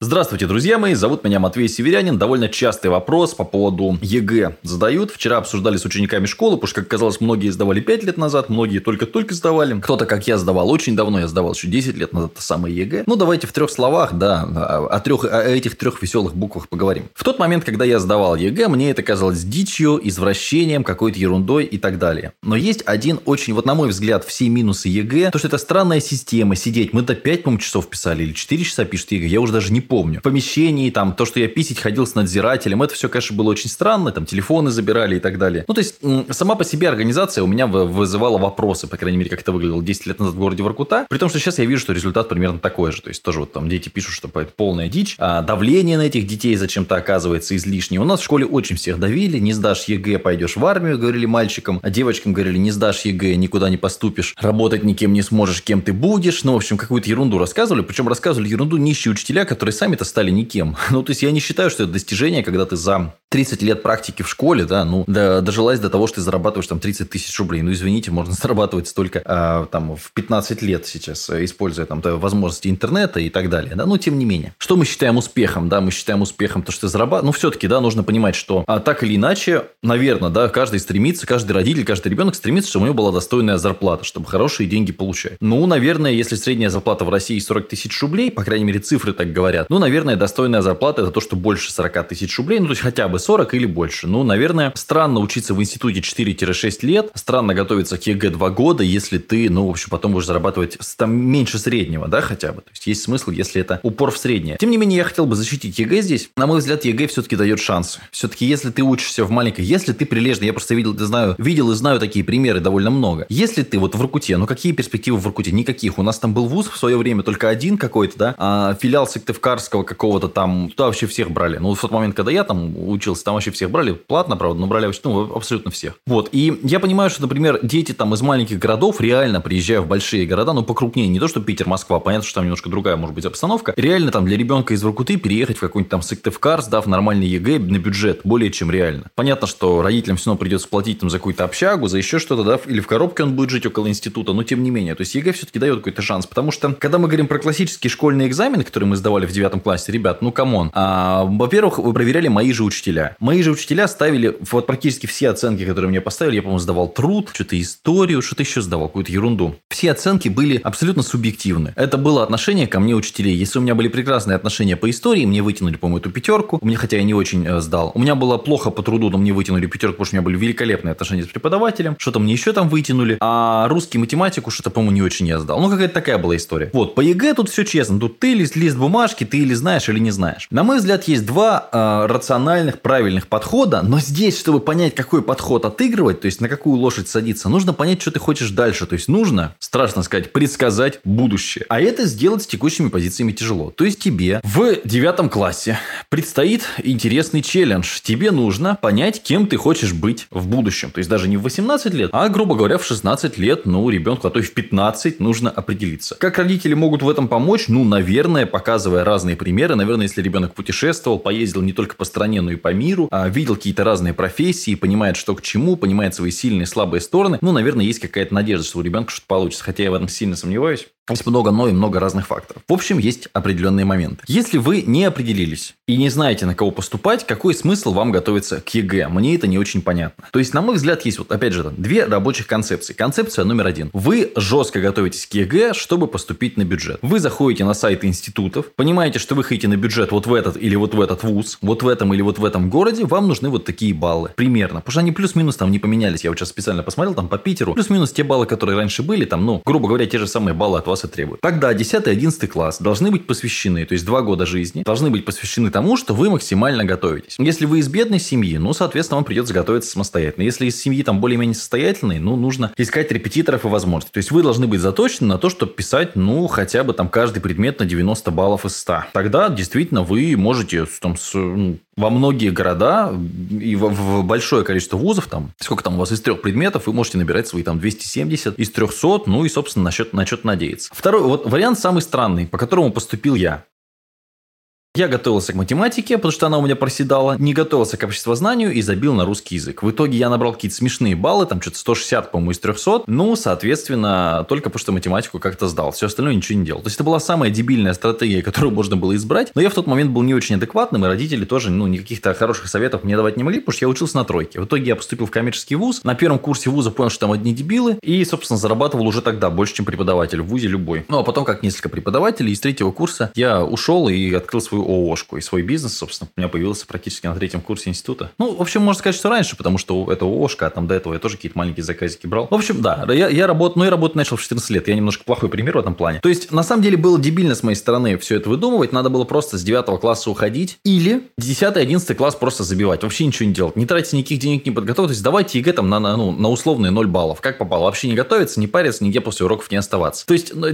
Здравствуйте, друзья мои, зовут меня Матвей Северянин. Довольно частый вопрос по поводу ЕГЭ задают. Вчера обсуждали с учениками школы, потому что, как казалось, многие сдавали 5 лет назад, многие только-только сдавали. Кто-то, как я, сдавал очень давно, я сдавал еще 10 лет назад, это самое ЕГЭ. Ну, давайте в трех словах, да, о, трех, о этих трех веселых буквах поговорим. В тот момент, когда я сдавал ЕГЭ, мне это казалось дичью, извращением, какой-то ерундой и так далее. Но есть один очень, вот на мой взгляд, все минусы ЕГЭ, то, что это странная система, сидеть. Мы до 5, по часов писали или 4 часа пишет ЕГЭ, я уже даже не помню. В помещении, там, то, что я писать ходил с надзирателем, это все, конечно, было очень странно, там, телефоны забирали и так далее. Ну, то есть, сама по себе организация у меня вызывала вопросы, по крайней мере, как это выглядело 10 лет назад в городе Воркута, при том, что сейчас я вижу, что результат примерно такой же, то есть, тоже вот там дети пишут, что это полная дичь, а давление на этих детей зачем-то оказывается излишнее. У нас в школе очень всех давили, не сдашь ЕГЭ, пойдешь в армию, говорили мальчикам, а девочкам говорили, не сдашь ЕГЭ, никуда не поступишь, работать никем не сможешь, кем ты будешь, ну, в общем, какую-то ерунду рассказывали, причем рассказывали ерунду нищие учителя, которые сами-то стали никем. Ну, то есть, я не считаю, что это достижение, когда ты за 30 лет практики в школе, да, ну, да, дожилась до того, что ты зарабатываешь там 30 тысяч рублей. Ну, извините, можно зарабатывать столько а, там в 15 лет сейчас, используя там возможности интернета и так далее, да, но тем не менее. Что мы считаем успехом, да, мы считаем успехом то, что ты зарабатываешь, ну, все-таки, да, нужно понимать, что а, так или иначе, наверное, да, каждый стремится, каждый родитель, каждый ребенок стремится, чтобы у него была достойная зарплата, чтобы хорошие деньги получать. Ну, наверное, если средняя зарплата в России 40 тысяч рублей, по крайней мере, цифры так говорят, ну, наверное, достойная зарплата это то, что больше 40 тысяч рублей, ну, то есть хотя бы 40 или больше. Ну, наверное, странно учиться в институте 4-6 лет, странно готовиться к ЕГЭ 2 года, если ты, ну, в общем, потом будешь зарабатывать там меньше среднего, да, хотя бы. То есть, есть смысл, если это упор в среднее. Тем не менее, я хотел бы защитить ЕГЭ здесь. На мой взгляд, ЕГЭ все-таки дает шансы. Все-таки, если ты учишься в маленькой, если ты прилежный, я просто видел, знаю, видел и знаю такие примеры довольно много. Если ты в Воркуте, ну, какие перспективы в Воркуте? Никаких. У нас там был вуз в свое время только один какой-то, да, а филиал Сыктывкарского какого-то там, туда вообще всех брали. Ну, в тот момент, когда я там учился, там вообще всех брали, платно, правда, но брали ну, абсолютно всех. Вот, и я понимаю, что, например, дети там из маленьких городов, реально приезжая в большие города, ну, покрупнее, не то, что Питер, Москва, понятно, что там немножко другая может быть обстановка, реально там для ребенка из Воркуты переехать в какой-нибудь там Сыктывкар, сдав нормальный ЕГЭ на бюджет, более чем реально. Понятно, что родителям все равно придется платить там за какую-то общагу, за еще что-то, да, или в коробке он будет жить около института, но тем не менее. То есть ЕГЭ все-таки дает какой-то шанс, потому что, когда мы говорим про классический школьный экзамен, который мы сдавали в девятом классе, ребят, ну, come on, а, во-первых, вы проверяли мои же учителя. Мои же учителя ставили вот практически все оценки, которые мне поставили. Я, по-моему, сдавал труд, что-то историю, что-то еще сдавал, какую-то ерунду. Все оценки были абсолютно субъективны. Это было отношение ко мне учителей. Если у меня были прекрасные отношения по истории, мне вытянули, по-моему, эту пятерку. У меня, хотя я не очень э, сдал. У меня было плохо по труду, но мне вытянули пятерку, потому что у меня были великолепные отношения с преподавателем. Что-то мне еще там вытянули. А русский математику что-то, по-моему, не очень я сдал. Ну, какая-то такая была история. Вот, по ЕГЭ тут все честно. Тут ты лист, лист бумажки, ты или знаешь, или не знаешь. На мой взгляд, есть два э, рациональных, правильных подхода, но здесь, чтобы понять, какой подход отыгрывать, то есть на какую лошадь садиться, нужно понять, что ты хочешь дальше. То есть нужно, страшно сказать, предсказать будущее. А это сделать с текущими позициями тяжело. То есть тебе в девятом классе предстоит интересный челлендж. Тебе нужно понять, кем ты хочешь быть в будущем. То есть даже не в 18 лет, а, грубо говоря, в 16 лет, ну, ребенку, а то и в 15 нужно определиться. Как родители могут в этом помочь? Ну, наверное, показывая разные примеры. Наверное, если ребенок путешествовал, поездил не только по стране, но и по миру, а, видел какие-то разные профессии, понимает, что к чему, понимает свои сильные и слабые стороны, ну, наверное, есть какая-то надежда, что у ребенка что-то получится. Хотя я в этом сильно сомневаюсь. Есть много но и много разных факторов. В общем, есть определенные моменты. Если вы не определились и не знаете, на кого поступать, какой смысл вам готовиться к ЕГЭ? Мне это не очень понятно. То есть, на мой взгляд, есть вот, опять же, там, две рабочих концепции. Концепция номер один. Вы жестко готовитесь к ЕГЭ, чтобы поступить на бюджет. Вы заходите на сайты институтов, понимаете, что вы хотите на бюджет вот в этот или вот в этот вуз, вот в этом или вот в этом городе, вам нужны вот такие баллы. Примерно. Потому что они плюс-минус там не поменялись. Я вот сейчас специально посмотрел там по Питеру. Плюс-минус те баллы, которые раньше были, там, ну, грубо говоря, те же самые баллы от вас и требуют. Тогда 10-11 класс должны быть посвящены, то есть два года жизни, должны быть посвящены тому, что вы максимально готовитесь. Если вы из бедной семьи, ну, соответственно, вам придется готовиться самостоятельно. Если из семьи там более-менее состоятельной, ну, нужно искать репетиторов и возможностей. То есть вы должны быть заточены на то, чтобы писать, ну, хотя бы там каждый предмет на 90 баллов из 100. Тогда действительно вы можете там с, ну, во многие города и в, большое количество вузов, там, сколько там у вас из трех предметов, вы можете набирать свои там 270 из 300, ну и, собственно, на счет, на счет надеяться. Второй вот вариант самый странный, по которому поступил я. Я готовился к математике, потому что она у меня проседала, не готовился к обществознанию и забил на русский язык. В итоге я набрал какие-то смешные баллы, там что-то 160, по-моему, из 300. Ну, соответственно, только потому что математику как-то сдал. Все остальное ничего не делал. То есть это была самая дебильная стратегия, которую можно было избрать. Но я в тот момент был не очень адекватным, и родители тоже, ну, никаких-то хороших советов мне давать не могли, потому что я учился на тройке. В итоге я поступил в коммерческий вуз. На первом курсе вуза понял, что там одни дебилы. И, собственно, зарабатывал уже тогда больше, чем преподаватель в вузе любой. Ну, а потом, как несколько преподавателей, из третьего курса я ушел и открыл свою ООшку. И свой бизнес, собственно, у меня появился практически на третьем курсе института. Ну, в общем, можно сказать, что раньше, потому что это ООшка, а там до этого я тоже какие-то маленькие заказики брал. В общем, да, я, я работаю, ну, я работать начал в 14 лет. Я немножко плохой пример в этом плане. То есть, на самом деле, было дебильно с моей стороны все это выдумывать. Надо было просто с 9 класса уходить. Или 10-11 класс просто забивать. Вообще ничего не делать. Не тратить никаких денег, не подготовить. То есть, давайте ЕГЭ там на, на, ну, на условные 0 баллов. Как попало. Вообще не готовиться, не париться, нигде после уроков не оставаться. То есть, ну,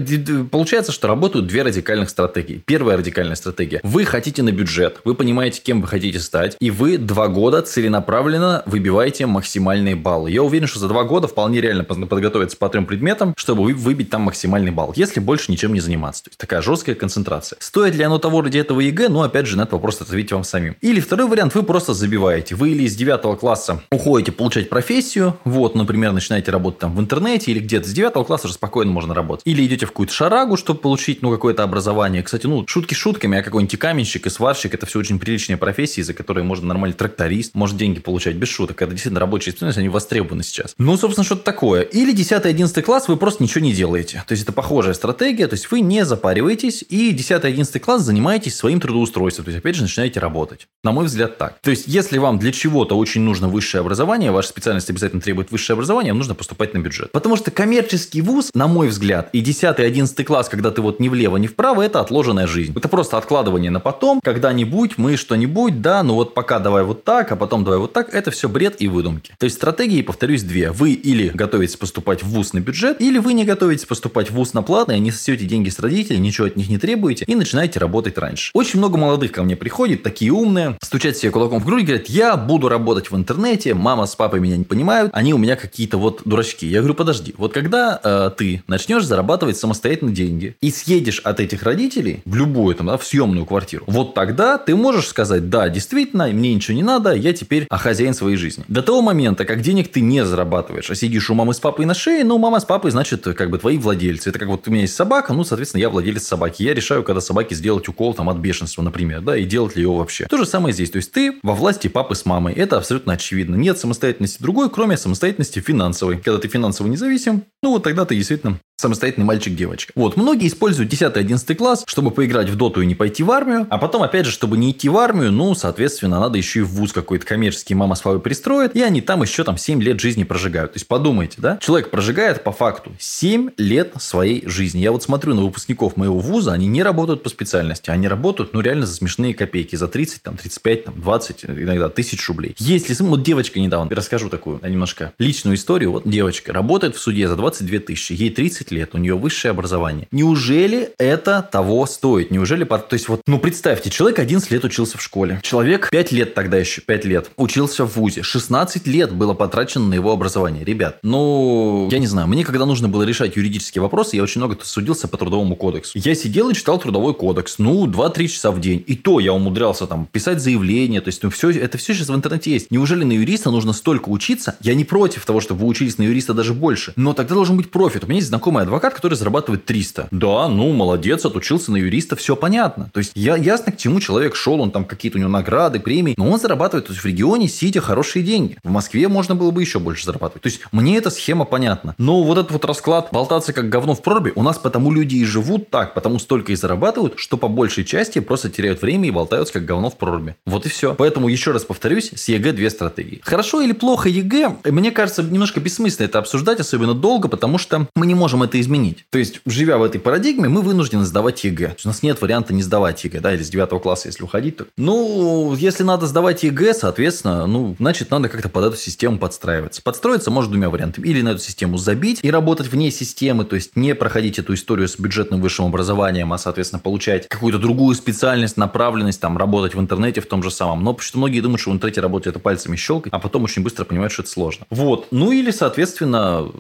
получается, что работают две радикальных стратегии. Первая радикальная стратегия. Вы хотите на бюджет. Вы понимаете, кем вы хотите стать. И вы два года целенаправленно выбиваете максимальные баллы. Я уверен, что за два года вполне реально подготовиться по трем предметам, чтобы выбить там максимальный балл. Если больше ничем не заниматься. То есть, такая жесткая концентрация. Стоит ли оно того ради этого ЕГЭ? Ну, опять же, на этот вопрос ответьте вам самим. Или второй вариант, вы просто забиваете. Вы или из 9 класса уходите получать профессию, вот, например, начинаете работать там в интернете или где-то с 9 класса уже спокойно можно работать. Или идете в какую-то шарагу, чтобы получить, ну, какое-то образование. Кстати, ну, шутки шутками, а какой-нибудь каменщик и сварщик – это все очень приличные профессии, за которые можно нормальный тракторист, может деньги получать без шуток. Это действительно рабочие специальности, они востребованы сейчас. Ну, собственно, что-то такое. Или 10-11 класс вы просто ничего не делаете. То есть, это похожая стратегия, то есть, вы не запариваетесь и 10-11 класс занимаетесь своим трудоустройством. То есть, опять же, начинаете работать. На мой взгляд, так. То есть, если вам для чего-то очень нужно высшее образование, ваша специальность обязательно требует высшее образование, вам нужно поступать на бюджет. Потому что коммерческий вуз, на мой взгляд, и 10-11 класс, когда ты вот ни влево, ни вправо, это отложенная жизнь. Это просто откладывание на потом, когда-нибудь мы что-нибудь, да, ну вот пока давай вот так, а потом давай вот так, это все бред и выдумки. То есть стратегии, повторюсь, две. Вы или готовитесь поступать в вуз на бюджет, или вы не готовитесь поступать в вуз на платный, не сосете деньги с родителей, ничего от них не требуете и начинаете работать раньше. Очень много молодых ко мне приходит, такие умные, стучат себе кулаком в грудь, говорят, я буду работать в интернете, мама с папой меня не понимают, они у меня какие-то вот дурачки. Я говорю, подожди, вот когда э, ты начнешь зарабатывать самостоятельно деньги и съедешь от этих родителей в любую там, да, в съемную квартиру, вот тогда ты можешь сказать, да, действительно, мне ничего не надо, я теперь а хозяин своей жизни. До того момента, как денег ты не зарабатываешь, а сидишь у мамы с папой на шее, ну, мама с папой, значит, как бы твои владельцы. Это как вот у меня есть собака, ну, соответственно, я владелец собаки. Я решаю, когда собаке сделать укол там от бешенства, например, да, и делать ли его вообще. То же самое здесь. То есть, ты во власти папы с мамой. Это абсолютно очевидно. Нет самостоятельности другой, кроме самостоятельности финансовой. Когда ты финансово независим, ну, вот тогда ты действительно самостоятельный мальчик-девочка. Вот, многие используют 10-11 класс, чтобы поиграть в доту и не пойти в армию, а потом, опять же, чтобы не идти в армию, ну, соответственно, надо еще и в вуз какой-то коммерческий мама с папой пристроит, и они там еще там 7 лет жизни прожигают. То есть, подумайте, да? Человек прожигает по факту 7 лет своей жизни. Я вот смотрю на выпускников моего вуза, они не работают по специальности, они работают, ну, реально за смешные копейки, за 30, там, 35, там, 20, иногда тысяч рублей. Если, вот девочка недавно, расскажу такую немножко личную историю, вот девочка работает в суде за 22 тысячи, ей 30 лет, у нее высшее образование. Неужели это того стоит? Неужели... То есть вот, ну представьте, человек 11 лет учился в школе. Человек 5 лет тогда еще, 5 лет учился в ВУЗе. 16 лет было потрачено на его образование. Ребят, ну, я не знаю, мне когда нужно было решать юридические вопросы, я очень много судился по трудовому кодексу. Я сидел и читал трудовой кодекс, ну, 2-3 часа в день. И то я умудрялся там писать заявление, то есть ну, все, это все сейчас в интернете есть. Неужели на юриста нужно столько учиться? Я не против того, чтобы вы учились на юриста даже больше, но тогда должен быть профит. У меня есть знакомый адвокат, который зарабатывает 300. Да, ну, молодец, отучился на юриста, все понятно. То есть, я, ясно, к чему человек шел, он там какие-то у него награды, премии, но он зарабатывает то есть, в регионе, сидя, хорошие деньги. В Москве можно было бы еще больше зарабатывать. То есть, мне эта схема понятна. Но вот этот вот расклад болтаться как говно в проруби, у нас потому люди и живут так, потому столько и зарабатывают, что по большей части просто теряют время и болтаются как говно в проруби. Вот и все. Поэтому, еще раз повторюсь, с ЕГЭ две стратегии. Хорошо или плохо ЕГЭ, мне кажется, немножко бессмысленно это обсуждать, особенно долго, потому что мы не можем это изменить. То есть, живя в этой парадигме, мы вынуждены сдавать ЕГЭ. У нас нет варианта не сдавать ЕГЭ, да, или с 9 класса, если уходить, то... Ну, если надо сдавать ЕГЭ, соответственно, ну, значит, надо как-то под эту систему подстраиваться. Подстроиться может двумя вариантами. Или на эту систему забить и работать вне системы, то есть не проходить эту историю с бюджетным высшим образованием, а, соответственно, получать какую-то другую специальность, направленность, там, работать в интернете в том же самом. Но что многие думают, что в интернете работать это пальцами щелкать, а потом очень быстро понимают, что это сложно. Вот. Ну или, соответственно,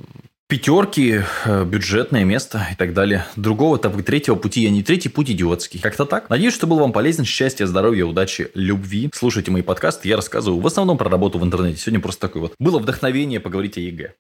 пятерки, э, бюджетное место и так далее. Другого, там, третьего пути я не третий путь идиотский. Как-то так. Надеюсь, что был вам полезен. Счастья, здоровья, удачи, любви. Слушайте мои подкасты. Я рассказываю в основном про работу в интернете. Сегодня просто такой вот. Было вдохновение поговорить о ЕГЭ.